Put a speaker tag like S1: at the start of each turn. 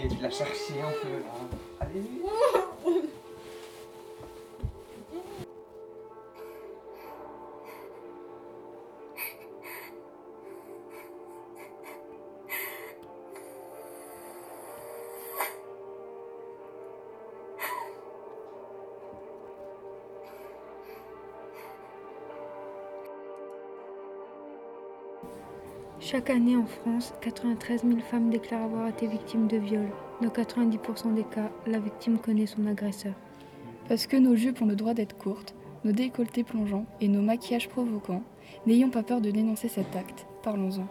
S1: Allez, tu l'as cherché un peu.
S2: Chaque année en France, 93 000 femmes déclarent avoir été victimes de viol. Dans 90% des cas, la victime connaît son agresseur.
S3: Parce que nos jupes ont le droit d'être courtes, nos décolletés plongeants et nos maquillages provoquants, n'ayons pas peur de dénoncer cet acte. Parlons-en.